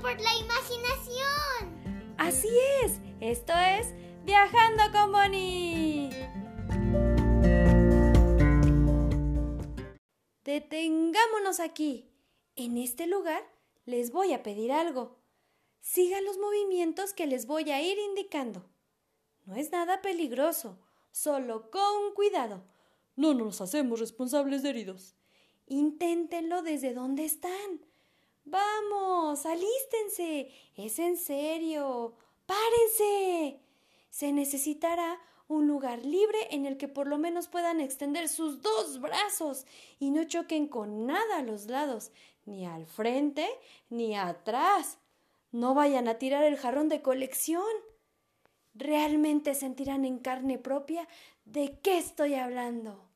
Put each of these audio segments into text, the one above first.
por la imaginación. Así es, esto es Viajando con Bonnie. Detengámonos aquí. En este lugar les voy a pedir algo. Sigan los movimientos que les voy a ir indicando. No es nada peligroso, solo con cuidado. No nos hacemos responsables de heridos. Inténtenlo desde donde están. Vamos, alístense. Es en serio. Párense. Se necesitará un lugar libre en el que por lo menos puedan extender sus dos brazos y no choquen con nada a los lados, ni al frente ni atrás. No vayan a tirar el jarrón de colección. Realmente sentirán en carne propia de qué estoy hablando.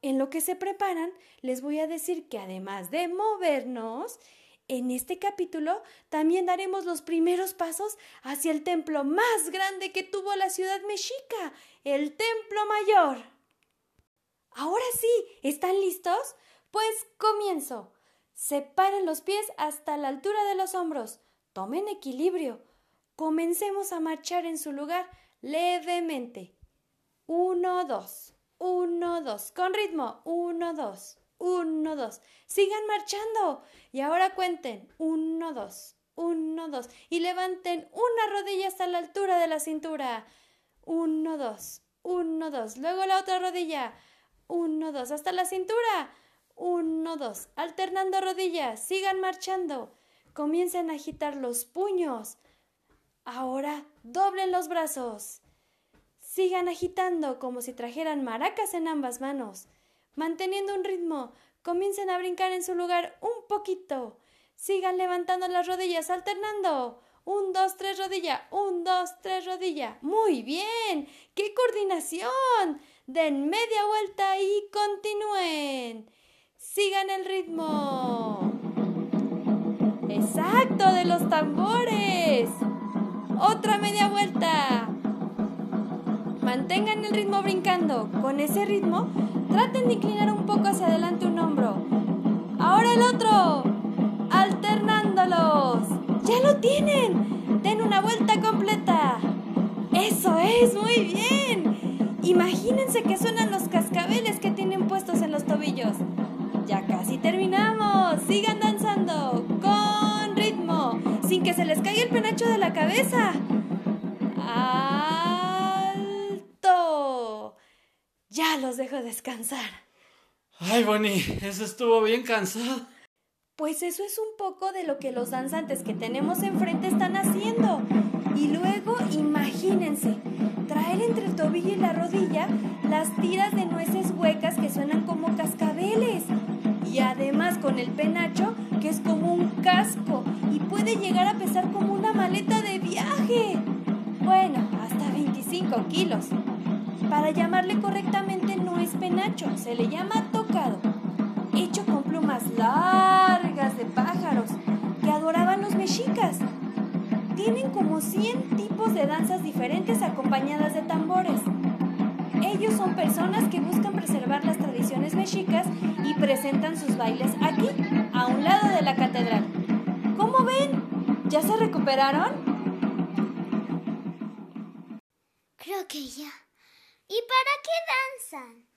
En lo que se preparan, les voy a decir que además de movernos, en este capítulo también daremos los primeros pasos hacia el templo más grande que tuvo la ciudad mexica, el Templo Mayor. Ahora sí, ¿están listos? Pues comienzo. Separen los pies hasta la altura de los hombros. Tomen equilibrio. Comencemos a marchar en su lugar levemente. Uno, dos. Uno, dos. Con ritmo. Uno, dos. Uno, dos. Sigan marchando. Y ahora cuenten. Uno, dos. Uno, dos. Y levanten una rodilla hasta la altura de la cintura. Uno, dos. Uno, dos. Luego la otra rodilla. Uno, dos. Hasta la cintura. Uno, dos. Alternando rodillas. Sigan marchando. Comiencen a agitar los puños. Ahora doblen los brazos. Sigan agitando como si trajeran maracas en ambas manos. Manteniendo un ritmo, comiencen a brincar en su lugar un poquito. Sigan levantando las rodillas, alternando. Un, dos, tres, rodilla. Un, dos, tres, rodilla. Muy bien. ¡Qué coordinación! Den media vuelta y continúen. Sigan el ritmo. Exacto, de los tambores. Otra media vuelta. Mantengan el ritmo brincando. Con ese ritmo, traten de inclinar un poco hacia adelante un hombro. Ahora el otro. Alternándolos. ¡Ya lo tienen! Den una vuelta completa. Eso es, muy bien. Imagínense que suenan los cascabeles que tienen puestos en los tobillos. Ya casi terminamos. Sigan danzando con ritmo, sin que se les caiga el penacho de la cabeza. Dejo descansar. Ay, Bonnie, eso estuvo bien cansado. Pues eso es un poco de lo que los danzantes que tenemos enfrente están haciendo. Y luego, imagínense, traer entre el tobillo y la rodilla las tiras de nueces huecas que suenan como cascabeles. Y además con el penacho, que es como un casco y puede llegar a pesar como una maleta de viaje. Bueno, hasta 25 kilos. Para llamarle correctamente penacho, se le llama tocado, hecho con plumas largas de pájaros que adoraban los mexicas. Tienen como 100 tipos de danzas diferentes acompañadas de tambores. Ellos son personas que buscan preservar las tradiciones mexicas y presentan sus bailes aquí, a un lado de la catedral. ¿Cómo ven? ¿Ya se recuperaron? Creo que ya. ¿Y para qué danzan?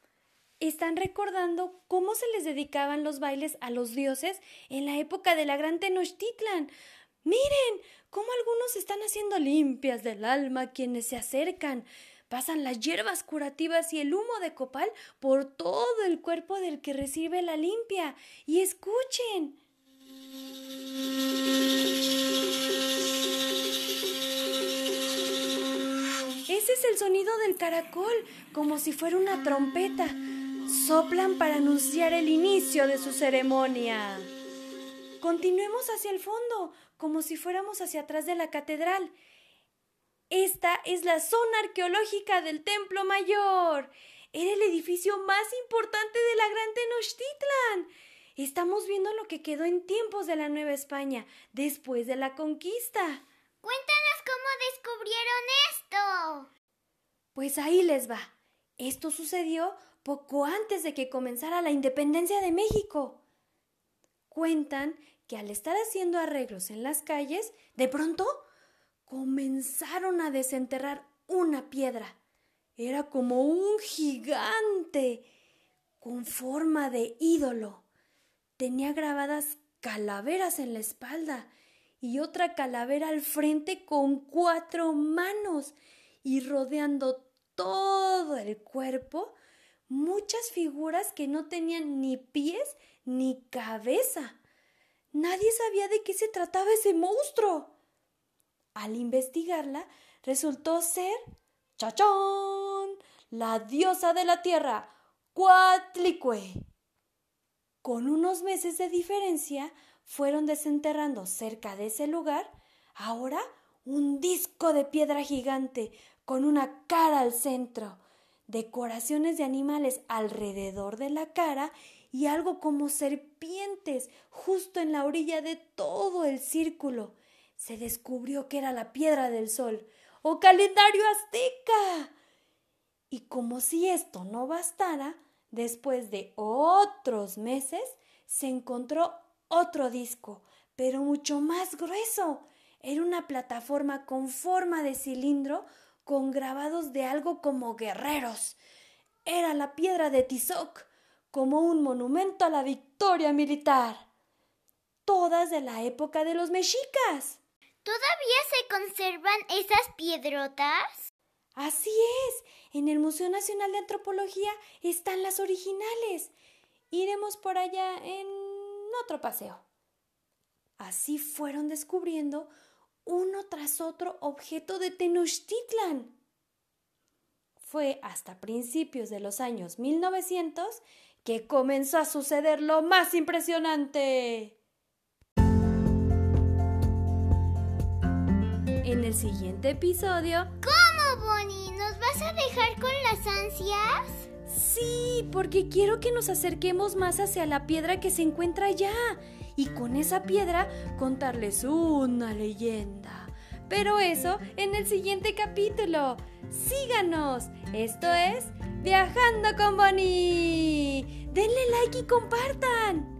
Están recordando cómo se les dedicaban los bailes a los dioses en la época de la gran Tenochtitlan. Miren cómo algunos están haciendo limpias del alma quienes se acercan. Pasan las hierbas curativas y el humo de copal por todo el cuerpo del que recibe la limpia. Y escuchen. Ese es el sonido del caracol, como si fuera una trompeta. Soplan para anunciar el inicio de su ceremonia. Continuemos hacia el fondo, como si fuéramos hacia atrás de la catedral. Esta es la zona arqueológica del Templo Mayor. Era el edificio más importante de la Gran Tenochtitlan. Estamos viendo lo que quedó en tiempos de la Nueva España, después de la conquista. Cuéntanos cómo descubrieron esto. Pues ahí les va. Esto sucedió poco antes de que comenzara la independencia de México. Cuentan que al estar haciendo arreglos en las calles, de pronto comenzaron a desenterrar una piedra. Era como un gigante con forma de ídolo. Tenía grabadas calaveras en la espalda y otra calavera al frente con cuatro manos y rodeando todo el cuerpo muchas figuras que no tenían ni pies ni cabeza. Nadie sabía de qué se trataba ese monstruo. Al investigarla, resultó ser ¡Chachón! La diosa de la tierra, Cuatlicue. Con unos meses de diferencia, fueron desenterrando cerca de ese lugar ahora un disco de piedra gigante con una cara al centro, decoraciones de animales alrededor de la cara y algo como serpientes justo en la orilla de todo el círculo. Se descubrió que era la piedra del sol o calendario azteca. Y como si esto no bastara, después de otros meses se encontró otro disco, pero mucho más grueso. Era una plataforma con forma de cilindro con grabados de algo como guerreros. Era la piedra de Tizoc, como un monumento a la victoria militar. Todas de la época de los mexicas. ¿Todavía se conservan esas piedrotas? Así es. En el Museo Nacional de Antropología están las originales. Iremos por allá en otro paseo. Así fueron descubriendo uno tras otro objeto de Tenochtitlan. Fue hasta principios de los años 1900 que comenzó a suceder lo más impresionante. En el siguiente episodio... ¿Cómo, Bonnie? ¿Nos vas a dejar con las ansias? Sí, porque quiero que nos acerquemos más hacia la piedra que se encuentra allá y con esa piedra contarles una leyenda. Pero eso en el siguiente capítulo. Síganos. Esto es Viajando con Bonnie. Denle like y compartan.